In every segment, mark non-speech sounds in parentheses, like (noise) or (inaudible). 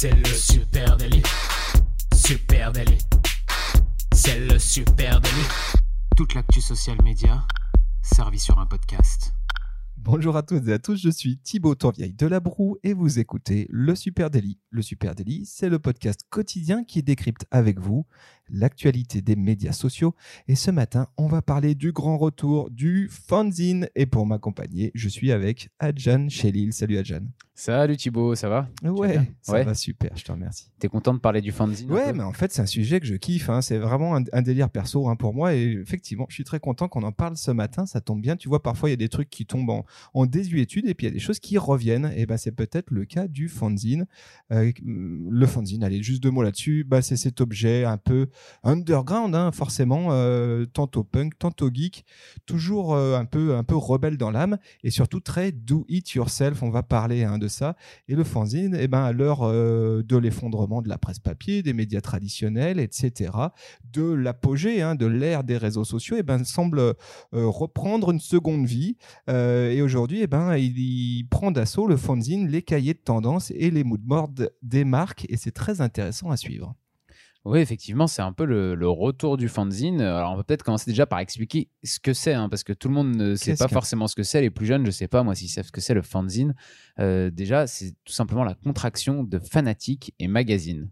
C'est le super délit. Super délit. C'est le super délit. Toute l'actu social média servie sur un podcast. Bonjour à toutes et à tous, je suis Thibaut Tourvieille de La Broue et vous écoutez Le Super Daily. Le Super Daily, c'est le podcast quotidien qui décrypte avec vous l'actualité des médias sociaux. Et ce matin, on va parler du grand retour du fanzine. Et pour m'accompagner, je suis avec Adjan Chelil. Salut Adjan. Salut Thibaut, ça va? Ouais, ça va super, je te remercie. T'es content de parler du fanzine Ouais, mais en fait, c'est un sujet que je kiffe. Hein. C'est vraiment un, délire perso hein, pour moi. Et effectivement, je suis très content qu'on en parle ce matin. Ça tombe bien. Tu vois, parfois, il y a des trucs qui tombent en, en désuétude et puis il y a des choses qui reviennent. Et ben, c'est peut-être le cas du fanzine. Euh, le fanzine, allez, juste deux mots là-dessus. Bah, c'est cet objet un peu underground, hein, forcément, euh, tantôt punk, tantôt geek, toujours euh, un peu un peu rebelle dans l'âme et surtout très do it yourself. On va parler hein, de ça. Et le fanzine, eh ben, à l'heure euh, de l'effondrement de la presse papier, des médias traditionnels, etc., de l'apogée, hein, de l'ère des réseaux sociaux, eh ben, semble reprendre une seconde vie. Et aujourd'hui, eh ben, il, prend d'assaut le fanzine, les cahiers de tendance et les moodboards des marques. Et c'est très intéressant à suivre. Oui, effectivement, c'est un peu le, retour du fanzine. Alors, on va peut-être commencer déjà par expliquer ce que c'est, hein, parce que tout le monde ne sait pas forcément ce que c'est. Les plus jeunes, je ne sais pas, moi, s'ils savent ce que c'est le fanzine. Euh, déjà, c'est tout simplement la contraction de fanatique et magazine.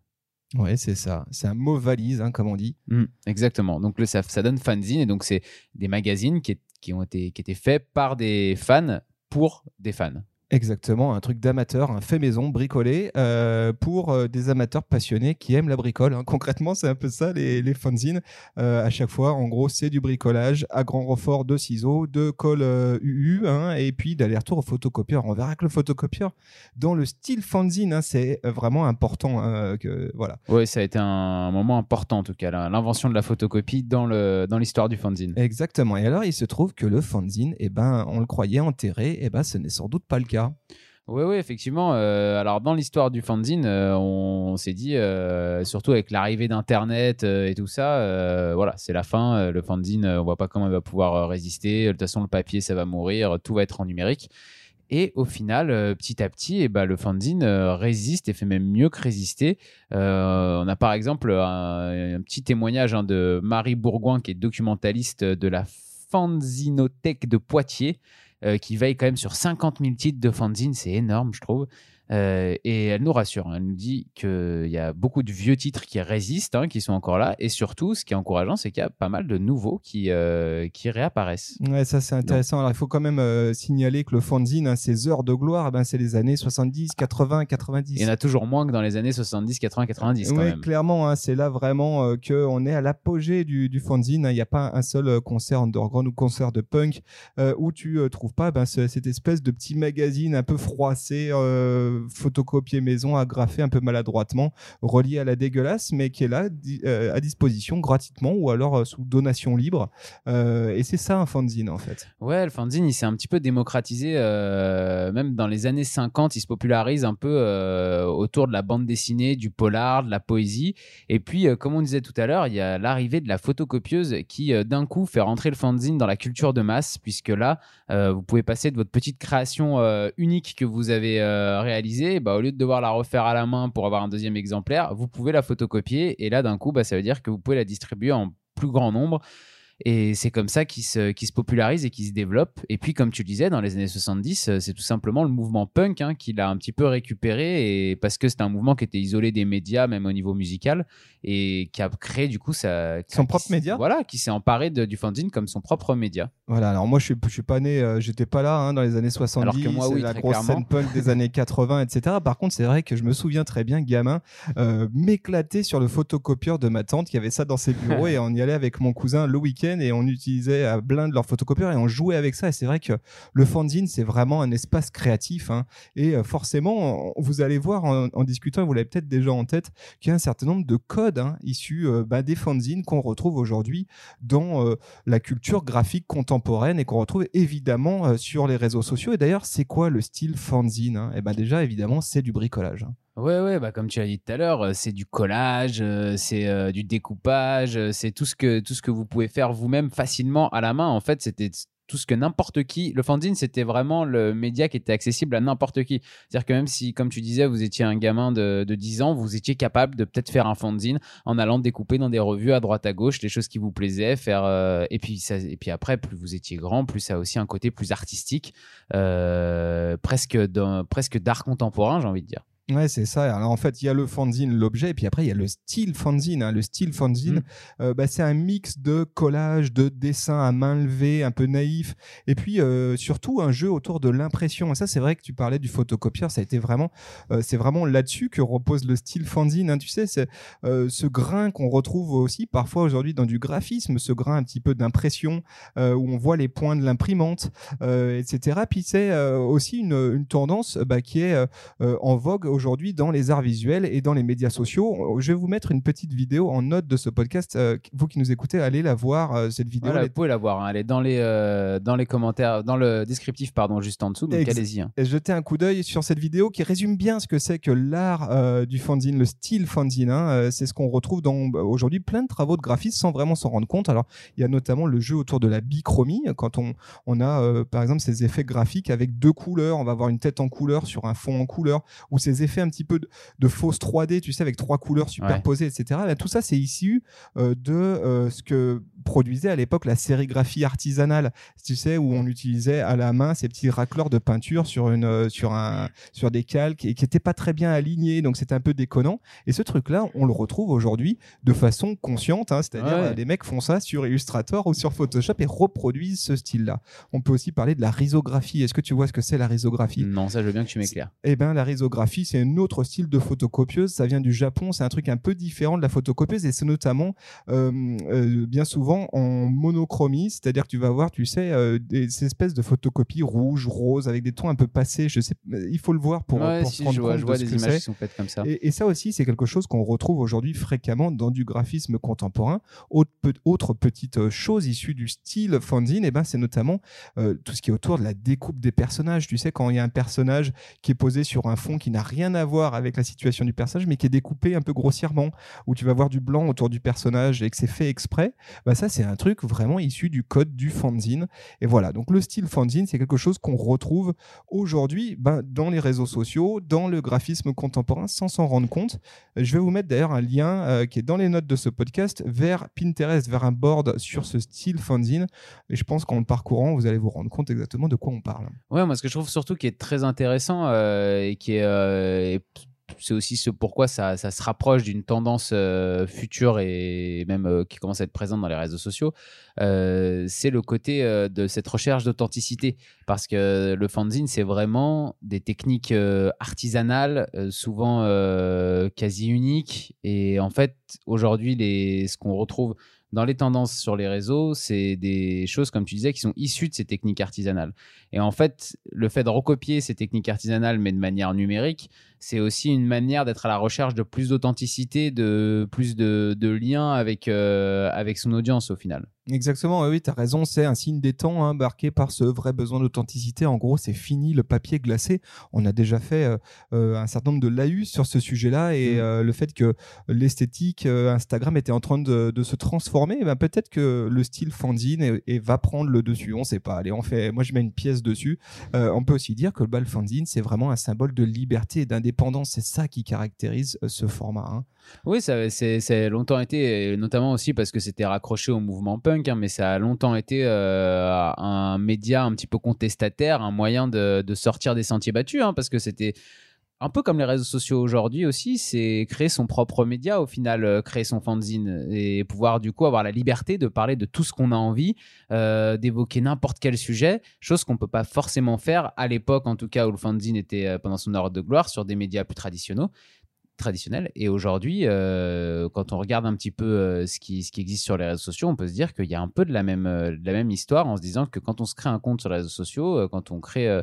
Oui, c'est ça. C'est un mot valise, hein, comme on dit. Mmh, exactement. Donc, le, ça, ça, donne fanzine, et donc, c'est des magazines qui, qui, ont été, qui étaient faits par des fans pour des fans. Exactement, un truc d'amateur, un fait maison, bricolé, euh, pour euh, des amateurs passionnés qui aiment la bricole. Hein. (laughs) Concrètement, c'est un peu ça, les, les fanzines. Euh, à chaque fois, en gros, c'est du bricolage à grand renfort de ciseaux, de colle UU, hein, et puis d'aller-retour au photocopieur. On verra que le photocopieur, dans le style fanzine, hein, c'est vraiment important. que, voilà. Oui, ça a été un moment important, en tout cas, l'invention de la photocopie dans l'histoire dans du fanzine. Exactement. Et alors, il se trouve que le fanzine, eh ben, on le croyait enterré, et eh ben, ce n'est sans doute pas le cas. Oui, oui, effectivement. Euh, alors, dans l'histoire du fanzine, euh, on, s'est dit, euh, surtout avec l'arrivée d'Internet et tout ça, voilà, c'est la fin. Le fanzine, on voit pas comment il va pouvoir résister. De toute façon, le papier, ça va mourir. Tout va être en numérique. Et au final, petit à petit, et eh ben, le fanzine résiste et fait même mieux que résister. on a par exemple un, petit témoignage hein, de Marie Bourgoin, qui est documentaliste de la Fanzinothèque de Poitiers, qui veille quand même sur 50 000 titres de fanzine, c'est énorme, je trouve. Euh, et elle nous rassure. Hein. Elle nous dit qu'il y a beaucoup de vieux titres qui résistent, hein, qui sont encore là. Et surtout, ce qui est encourageant, c'est qu'il y a pas mal de nouveaux qui, euh, qui réapparaissent. Ouais, ça c'est intéressant. Alors il faut quand même euh, signaler que le fanzine, hein, ses heures de gloire, ben, c'est les années 70, 80, 90. Il y en a toujours moins que dans les années 70, 80, 90. Oui, clairement. c'est là vraiment qu'on est à l'apogée du, du fanzine. Il n'y a pas un seul concert underground ou concert de punk où tu trouves pas ben, cette espèce de petit magazine un peu froissé photocopier maison, agrafé un peu maladroitement, relié à la dégueulasse, mais qui est là euh, à disposition gratuitement ou alors euh, sous donation libre. Euh, et c'est ça un fanzine en fait. Ouais, le fanzine il s'est un petit peu démocratisé, même dans les années 50, il se popularise un peu autour de la bande dessinée, du polar, de la poésie. Et puis, comme on disait tout à l'heure, il y a l'arrivée de la photocopieuse qui d'un coup fait rentrer le fanzine dans la culture de masse, puisque là, vous pouvez passer de votre petite création unique que vous avez réalisée bah, au lieu de devoir la refaire à la main pour avoir un deuxième exemplaire, vous pouvez la photocopier et là d'un coup, bah, ça veut dire que vous pouvez la distribuer en plus grand nombre et c'est comme ça qu'il se, se popularise et qu'il se développe. Et puis, comme tu le disais, dans les années 70, euh, c'est tout simplement le mouvement punk hein, qui l'a un petit peu récupéré, et parce que c'était un mouvement qui était isolé des médias, même au niveau musical, et qui a créé du coup sa, son propre média. Voilà, qui s'est emparé de, du fanzine comme son propre média. Voilà, alors moi je suis, je suis pas né, euh, j'étais pas là hein, dans les années 70, alors que moi, oui, la grosse scène punk des années 80, etc. Par contre, c'est vrai que je me souviens très bien, gamin, euh, m'éclater sur le photocopieur de ma tante qui avait ça dans ses bureaux, (laughs) et on y allait avec mon cousin le week-end et on utilisait à blinde leur photocopieur et on jouait avec ça. Et c'est vrai que le fanzine, c'est vraiment un espace créatif. Hein. Et euh, forcément, vous allez voir en, discutant, vous l'avez peut-être déjà en tête, qu'il y a un certain nombre de codes hein, issus euh, bah, des fanzines qu'on retrouve aujourd'hui dans euh, la culture graphique contemporaine et qu'on retrouve évidemment sur les réseaux sociaux. Et d'ailleurs, c'est quoi le style fanzine hein? Et ben déjà, évidemment, c'est du bricolage. Ouais, ouais, bah comme tu as dit tout à l'heure, euh, c'est du collage, euh, c'est euh, du découpage, c'est tout ce que tout ce que vous pouvez faire vous-même facilement à la main. En fait, c'était tout ce que n'importe qui. Le fanzine, c'était vraiment le média qui était accessible à n'importe qui. C'est-à-dire que même si, comme tu disais, vous étiez un gamin de, de 10 ans, vous étiez capable de peut-être faire un fanzine en allant découper dans des revues à droite à gauche les choses qui vous plaisaient, faire. et puis ça, et puis après, plus vous étiez grand, plus ça a aussi un côté plus artistique, presque presque d'art contemporain, j'ai envie de dire. Ouais, c'est ça. Alors en fait, il y a le fanzine, l'objet, et puis après, il y a le style fanzine. hein. Le style fanzine, Mm. euh, bah, c'est un mix de collage, de dessins à main levée, un peu naïf, et puis euh, surtout un jeu autour de l'impression. Et ça, c'est vrai que tu parlais du photocopieur, ça a été vraiment, euh, c'est vraiment là-dessus que repose le style fanzine. hein. Tu sais, c'est euh, ce grain qu'on retrouve aussi parfois aujourd'hui dans du graphisme, ce grain un petit peu d'impression euh, où on voit les points de l'imprimante, euh, etc. Puis c'est euh, aussi une, une tendance bah, qui est en vogue aujourd'hui dans les arts visuels et dans les médias sociaux. Je vais vous mettre une petite vidéo en note de ce podcast. Euh, vous qui nous écoutez, allez la voir, euh, cette vidéo. Voilà, Elle vous pouvez la voir. hein. Elle est dans les, euh, dans les commentaires, dans le descriptif, pardon, juste en dessous. Donc allez-y. hein. et jeter un coup d'œil sur cette vidéo qui résume bien ce que c'est que l'art du fanzine, le style fanzine. hein. C'est ce qu'on retrouve dans bah, aujourd'hui plein de travaux de graphisme sans vraiment s'en rendre compte. Alors, il y a notamment le jeu autour de la bichromie, quand on, on a par exemple ces effets graphiques avec deux couleurs. On va avoir une tête en couleur sur un fond en couleur, ou ces effets un petit peu de, de fausse 3D, tu sais, avec trois couleurs superposées, etc. Là, tout ça, c'est issu euh, de euh, ce que produisait à l'époque la sérigraphie artisanale, tu sais, où on utilisait à la main ces petits racleurs de peinture sur une, euh, sur un, sur des calques et qui n'étaient pas très bien alignés, donc c'était un peu déconnant. Et ce truc-là, on le retrouve aujourd'hui de façon consciente, hein, c'est-à-dire Ouais. les mecs font ça sur Illustrator ou sur Photoshop et reproduisent ce style-là. On peut aussi parler de la risographie. Est-ce que tu vois ce que c'est la risographie? Non, ça, je veux bien que tu m'éclaires. eh ben, la risographie, c'est un autre style de photocopieuse. Ça vient du Japon. C'est un truc un peu différent de la photocopieuse et c'est notamment euh, euh, bien souvent en monochromie. C'est-à-dire que tu vas voir, tu sais, euh, des ces espèces de photocopies rouges, roses, avec des tons un peu passés. Je sais, il faut le voir pour, Ouais, pour si, se rendre je vois, compte je vois de ce des que images qui sont faites comme ça. Et, et ça aussi, c'est quelque chose qu'on retrouve aujourd'hui fréquemment dans du graphisme contemporain. Autre, pe- autre petite chose issue du style fanzine, eh ben, c'est notamment euh, tout ce qui est autour de la découpe des personnages. Tu sais, quand il y a un personnage qui est posé sur un fond qui n'a rien à voir avec la situation du personnage, mais qui est découpé un peu grossièrement, où tu vas voir du blanc autour du personnage et que c'est fait exprès, bah ça, c'est un truc vraiment issu du code du fanzine. Et voilà, donc le style fanzine, c'est quelque chose qu'on retrouve aujourd'hui ben, dans les réseaux sociaux, dans le graphisme contemporain, sans s'en rendre compte. Je vais vous mettre d'ailleurs un lien euh, qui est dans les notes de ce podcast vers Pinterest, vers un board sur ce style fanzine. Et je pense qu'en le parcourant, vous allez vous rendre compte exactement de quoi on parle. Ouais, moi, ce que je trouve surtout qui est très intéressant euh, et qui est. euh, et p- c'est aussi ce pourquoi ça, se rapproche d'une tendance euh, future et même euh, qui commence à être présente dans les réseaux sociaux, euh, c'est le côté euh, de cette recherche d'authenticité. Parce que le fanzine, c'est vraiment des techniques euh, artisanales, euh, souvent euh, quasi uniques. Et en fait, aujourd'hui, ce qu'on retrouve dans les tendances sur les réseaux, c'est des choses, comme tu disais, qui sont issues de ces techniques artisanales. Et en fait, le fait de recopier ces techniques artisanales, mais de manière numérique, c'est aussi une manière d'être à la recherche de plus d'authenticité, de plus de, liens avec, euh, avec son audience au final. Exactement, oui, tu as raison, c'est un signe des temps hein, marqué par ce vrai besoin d'authenticité. En gros, c'est fini le papier glacé. On a déjà fait euh, euh, un certain nombre de laïus sur ce sujet-là et Mm. euh, le fait que l'esthétique euh, Instagram était en train de, de se transformer, eh ben, peut-être que le style fanzine et, et va prendre le dessus. On sait pas. Allez, on fait. Moi, je mets une pièce dessus. On peut aussi dire que le bal fanzine, c'est vraiment un symbole de liberté et d'indépendance. C'est ça qui caractérise ce format. hein. Oui, ça c'est c'est longtemps été, notamment aussi parce que c'était raccroché au mouvement hein, mais ça a longtemps été euh, un média un petit peu contestataire, un moyen de, sortir des sentiers battus, hein, parce que c'était un peu comme les réseaux sociaux aujourd'hui aussi, c'est créer son propre média au final, euh, créer son fanzine et pouvoir du coup avoir la liberté de parler de tout ce qu'on a envie, euh, d'évoquer n'importe quel sujet, chose qu'on peut pas forcément faire à l'époque en tout cas où le fanzine était pendant son heure de gloire sur des médias plus traditionnels traditionnel. Et aujourd'hui, euh, quand on regarde un petit peu euh, ce, qui, ce qui existe sur les réseaux sociaux, on peut se dire qu'il y a un peu de la même, euh, de la même histoire en se disant que quand on se crée un compte sur les réseaux sociaux, quand on crée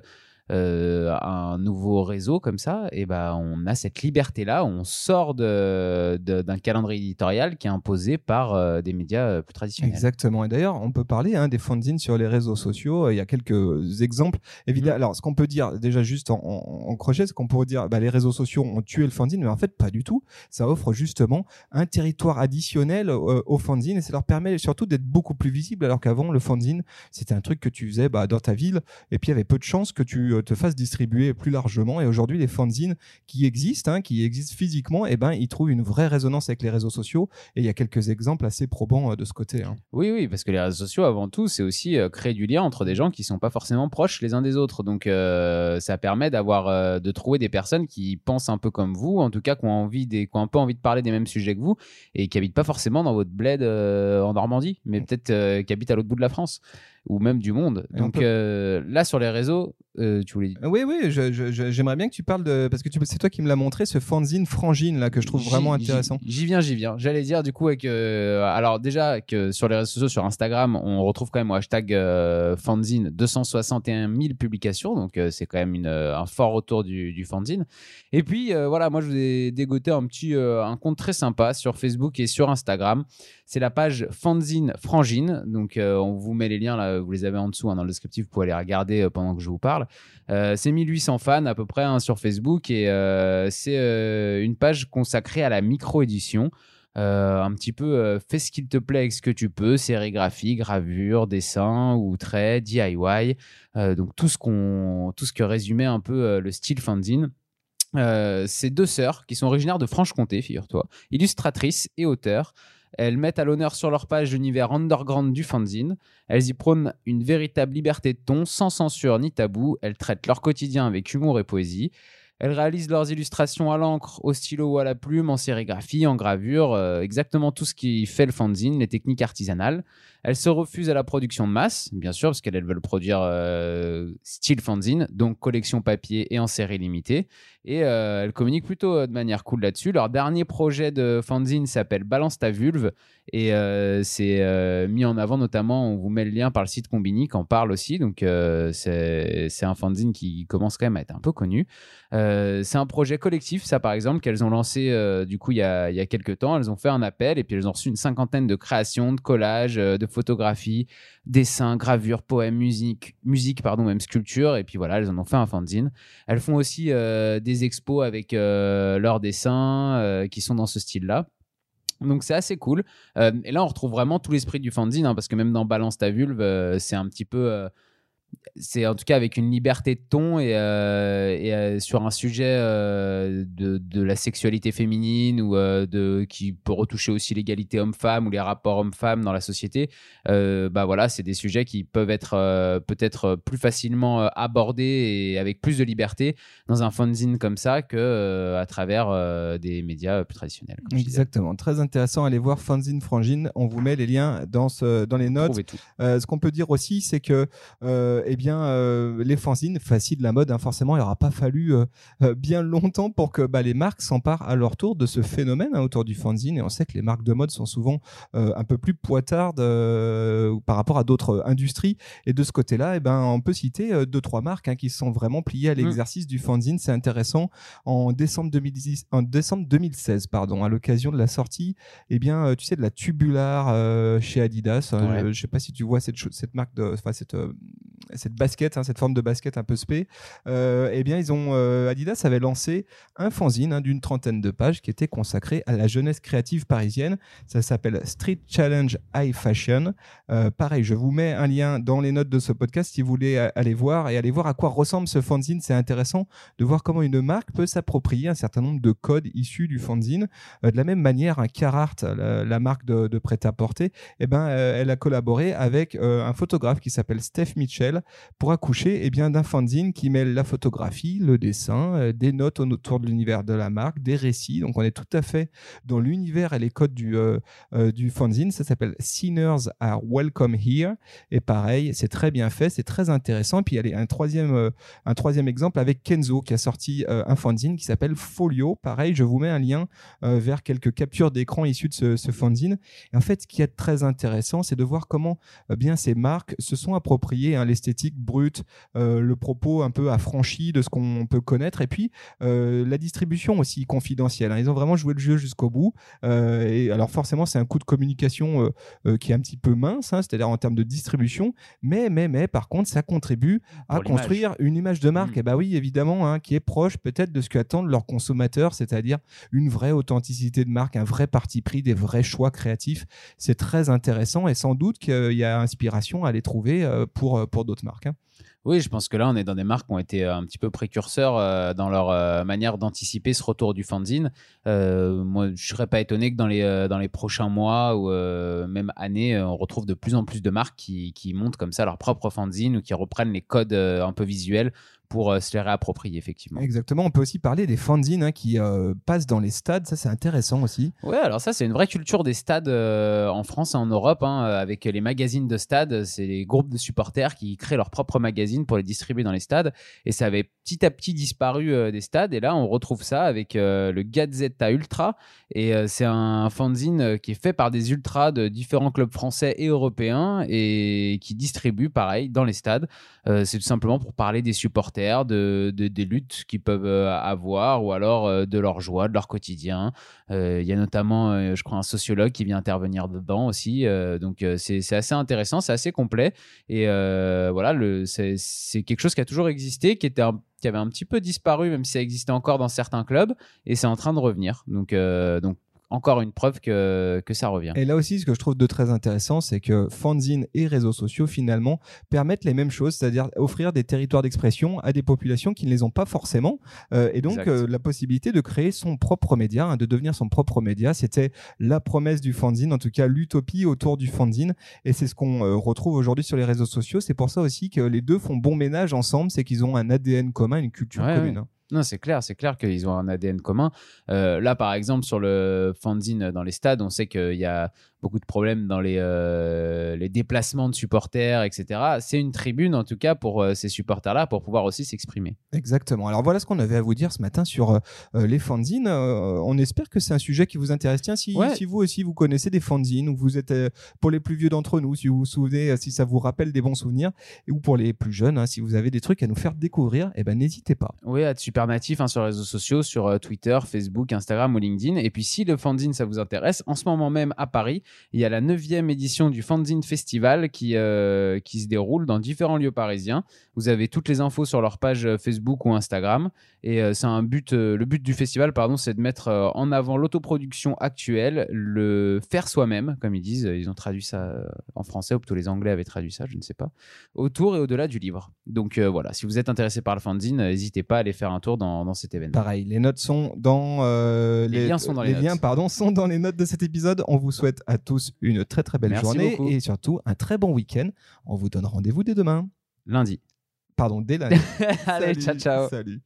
euh, un nouveau réseau comme ça, et ben on a cette liberté-là, on sort d'un de, d'un calendrier éditorial qui est imposé par euh, des médias euh, plus traditionnels. Exactement. Et d'ailleurs, on peut parler hein, des fanzines sur les réseaux sociaux. Il y a quelques exemples. Évidemment. Alors, ce qu'on peut dire déjà juste en, en, en crochet, c'est qu'on pourrait dire bah, les réseaux sociaux ont tué le fanzine, mais en fait pas du tout. Ça offre justement un territoire additionnel euh, aux fanzines et ça leur permet surtout d'être beaucoup plus visible. Alors qu'avant, le fanzine, c'était un truc que tu faisais bah, dans ta ville et puis il y avait peu de chances que tu euh, te fasses distribuer plus largement. Et aujourd'hui, les fanzines qui existent, hein, qui existent physiquement, et ben ils trouvent une vraie résonance avec les réseaux sociaux. Et il y a quelques exemples assez probants euh, de ce côté. hein. Oui, oui, parce que les réseaux sociaux, avant tout, c'est aussi euh, créer du lien entre des gens qui sont pas forcément proches les uns des autres. Donc, euh, ça permet d'avoir, euh, de trouver des personnes qui pensent un peu comme vous, en tout cas, qui ont envie des, qui ont un peu envie de parler des mêmes sujets que vous et qui habitent pas forcément dans votre bled euh, en Normandie, mais peut-être euh, qui habitent à l'autre bout de la France ou même du monde. Et Donc peut- euh, là, sur les réseaux, euh, tu voulais dire. Oui, oui, j'aimerais bien que tu parles de. Parce que tu- c'est toi qui me l'as montré, ce fanzine frangine là, que je trouve vraiment intéressant. J'y viens, j'y viens. J'allais dire du coup avec euh, alors déjà que sur les réseaux sociaux, sur Instagram, on retrouve quand même au hashtag euh, fanzine 261 000 publications, donc c'est quand même une, un fort retour du, du fanzine. Et puis voilà, moi je vous ai dégoté un petit un compte très sympa sur Facebook et sur Instagram. C'est la page fanzine frangine, donc on vous met les liens là, vous les avez en dessous hein, dans le descriptif, vous pouvez aller regarder pendant que je vous parle. Euh, c'est 1800 fans à peu près hein, sur Facebook et euh, c'est euh, une page consacrée à la micro-édition. Un petit peu fais ce qu'il te plaît avec ce que tu peux, sérigraphie, gravure, dessin ou trait, DIY, donc tout ce, qu'on, tout ce que résumait un peu le style fanzine. C'est deux sœurs qui sont originaires de Franche-Comté, figure-toi, illustratrices et auteurs. Elles mettent à l'honneur sur leur page l'univers underground du fanzine. Elles y prônent une véritable liberté de ton, sans censure ni tabou. Elles traitent leur quotidien avec humour et poésie. Elles réalisent leurs illustrations à l'encre, au stylo ou à la plume, en sérigraphie, en gravure, euh, exactement tout ce qui fait le fanzine, les techniques artisanales. Elles se refusent à la production de masse, bien sûr, parce qu'elles elles veulent produire euh, style fanzine, donc collection papier et en série limitée. Et euh, elles communiquent plutôt de manière cool là-dessus. Leur dernier projet de fanzine s'appelle Balance ta vulve et c'est mis en avant notamment, on vous met le lien par le site Combini qui en parle aussi. Donc c'est un fanzine qui commence quand même à être un peu connu. C'est un projet collectif, ça par exemple, qu'elles ont lancé euh, du coup il y, a, il y a quelques temps. Elles ont fait un appel et puis elles ont reçu une cinquantaine de créations, de collages, euh, de photographies, dessins, gravures, poèmes, musique, musique pardon, même sculpture. Et puis voilà, elles en ont fait un fanzine. Elles font aussi euh, des expos avec euh, leurs dessins euh, qui sont dans ce style-là. Donc c'est assez cool. Euh, et là, on retrouve vraiment tout l'esprit du fanzine, hein, parce que même dans Balance ta vulve, euh, c'est un petit peu... c'est en tout cas avec une liberté de ton et, euh, et, euh, sur un sujet euh, de, de la sexualité féminine ou de qui peut retoucher aussi l'égalité homme-femme ou les rapports homme-femme dans la société. Bah voilà, c'est des sujets qui peuvent être peut-être plus facilement abordés et avec plus de liberté dans un fanzine comme ça que à travers des médias plus traditionnels. Exactement, très intéressant. Allez voir fanzine frangine. On vous met les liens dans ce, dans les notes. Ce qu'on peut dire aussi, c'est que eh bien, euh, les fanzines facile la mode. hein, forcément, il n'aura pas fallu euh, euh, bien longtemps pour que bah, les marques s'emparent à leur tour de ce phénomène hein, autour du fanzine. Et on sait que les marques de mode sont souvent euh, un peu plus poitardes euh, par rapport à d'autres industries. Et de ce côté-là, eh ben, on peut citer euh, deux trois marques hein, qui sont vraiment pliées à l'exercice du fanzine. C'est intéressant. En décembre 2010, en décembre 2016, pardon, à l'occasion de la sortie, eh bien, euh, tu sais, de la tubular euh, chez Adidas. Ouais. je, je sais pas si tu vois cette, cette marque de, enfin, cette, euh, cette basket, hein, cette forme de basket un peu spé. Euh, eh bien, ils ont, euh, Adidas avait lancé un fanzine hein, d'une trentaine de pages qui était consacré à la jeunesse créative parisienne. Ça s'appelle Street Challenge High Fashion. Euh, pareil, je vous mets un lien dans les notes de ce podcast si vous voulez aller voir et aller voir à quoi ressemble ce fanzine. C'est intéressant de voir comment une marque peut s'approprier un certain nombre de codes issus du fanzine. De la même manière, un Carhartt, la, marque de, prêt-à-porter, eh ben, elle a collaboré avec un photographe qui s'appelle Steph Mitchell pour accoucher eh bien, d'un fanzine qui mêle la photographie, le dessin, euh, des notes autour de l'univers de la marque, des récits. Donc on est tout à fait dans l'univers et les codes du, euh, euh, du fanzine. Ça s'appelle Sinners are Welcome Here. Et pareil, c'est très bien fait, c'est très intéressant. Puis il y a un troisième, euh, un troisième exemple avec Kenzo qui a sorti un fanzine qui s'appelle Folio. Pareil, je vous mets un lien vers quelques captures d'écran issues de ce, ce fanzine. Et en fait, ce qui est très intéressant, c'est de voir comment bien ces marques se sont appropriées hein, les l'esthétique brute, euh, le propos un peu affranchi de ce qu'on peut connaître, et puis euh, la distribution aussi confidentielle. hein. Ils ont vraiment joué le jeu jusqu'au bout. Euh, et alors forcément, c'est un coût de communication qui est un petit peu mince, hein, c'est-à-dire en termes de distribution, mais mais mais par contre, ça contribue à Pour construire une image de marque. Mm. Et bah oui, évidemment, hein, qui est proche peut-être de ce qu'attendent leurs consommateurs, c'est-à-dire une vraie authenticité de marque, un vrai parti pris, des vrais choix créatifs. C'est très intéressant et sans doute qu'il y a inspiration à les trouver pour, pour d'autres marques. hein. Oui, je pense que là, on est dans des marques qui ont été euh, un petit peu précurseurs euh, dans leur euh, manière d'anticiper ce retour du fanzine. Euh, moi, je serais pas étonné que dans les, dans les prochains mois ou même années, on retrouve de plus en plus de marques qui, qui montent comme ça leur propre fanzine ou qui reprennent les codes un peu visuels pour se les réapproprier, effectivement. Exactement. On peut aussi parler des fanzines hein, qui passent dans les stades. Ça, c'est intéressant aussi. Ouais, alors ça, c'est une vraie culture des stades en France et en Europe, hein, avec les magazines de stades. C'est les groupes de supporters qui créent leurs propres pour les distribuer dans les stades. Et ça avait petit à petit disparu euh, des stades. Et là, on retrouve ça avec euh, le Gazetta Ultra. Et euh, c'est un fanzine qui est fait par des ultras de différents clubs français et européens et qui distribue, pareil, dans les stades. C'est tout simplement pour parler des supporters, de, de- des luttes qu'ils peuvent avoir ou alors de leur joie, de leur quotidien. Il y a notamment, je crois, un sociologue qui vient intervenir dedans aussi. Donc, c'est assez intéressant, c'est assez complet. Et voilà, le- c'est quelque chose qui a toujours existé, qui, était un- qui avait un petit peu disparu, même si ça existait encore dans certains clubs. Et c'est en train de revenir. Donc, euh, donc encore une preuve que, que ça revient. Et là aussi, ce que je trouve de très intéressant, c'est que fanzine et réseaux sociaux, finalement, permettent les mêmes choses, c'est-à-dire offrir des territoires d'expression à des populations qui ne les ont pas forcément. Euh, et donc, euh, la possibilité de créer son propre média, hein, de devenir son propre média, c'était la promesse du fanzine, en tout cas l'utopie autour du fanzine. Et c'est ce qu'on euh, retrouve aujourd'hui sur les réseaux sociaux. C'est pour ça aussi que les deux font bon ménage ensemble, c'est qu'ils ont un ADN commun, une culture Ouais, commune. ouais. Non, c'est clair, c'est clair qu'ils ont un ADN commun. Euh, là, par exemple, sur le fanzine dans les stades, on sait qu'il y a beaucoup de problèmes dans les, euh, les déplacements de supporters, etc. C'est une tribune, en tout cas, pour euh, ces supporters-là, pour pouvoir aussi s'exprimer. Exactement. Alors voilà ce qu'on avait à vous dire ce matin sur euh, les fanzines. On espère que c'est un sujet qui vous intéresse. Tiens, si, Ouais. si vous aussi vous connaissez des fanzines ou vous êtes pour les plus vieux d'entre nous, si vous vous souvenez, si ça vous rappelle des bons souvenirs, ou pour les plus jeunes, hein, si vous avez des trucs à nous faire découvrir, eh ben n'hésitez pas. Oui, à être super natif hein, sur les réseaux sociaux, sur Twitter, Facebook, Instagram ou LinkedIn. Et puis, si le fanzine, ça vous intéresse, en ce moment même à Paris, il y a la neuvième édition du Fanzine Festival qui, euh, qui se déroule dans différents lieux parisiens. Vous avez toutes les infos sur leur page euh, Facebook ou Instagram. Et euh, c'est un but, euh, le but du festival, pardon, c'est de mettre en avant l'autoproduction actuelle, le faire soi-même, comme ils disent. Ils ont traduit ça en français, ou plutôt les Anglais avaient traduit ça, je ne sais pas, autour et au-delà du livre. Donc euh, voilà, si vous êtes intéressé par le fanzine, n'hésitez pas à aller faire un tour dans, dans cet événement. Pareil, les notes sont dans euh, Les liens sont dans les liens, notes. pardon, sont dans les notes de cet épisode. On vous souhaite à tous une très très belle Merci journée beaucoup. et surtout un très bon week-end. On vous donne rendez-vous dès demain. Lundi. Pardon, (laughs) dès lundi. Allez, Salut, ciao, ciao. Salut.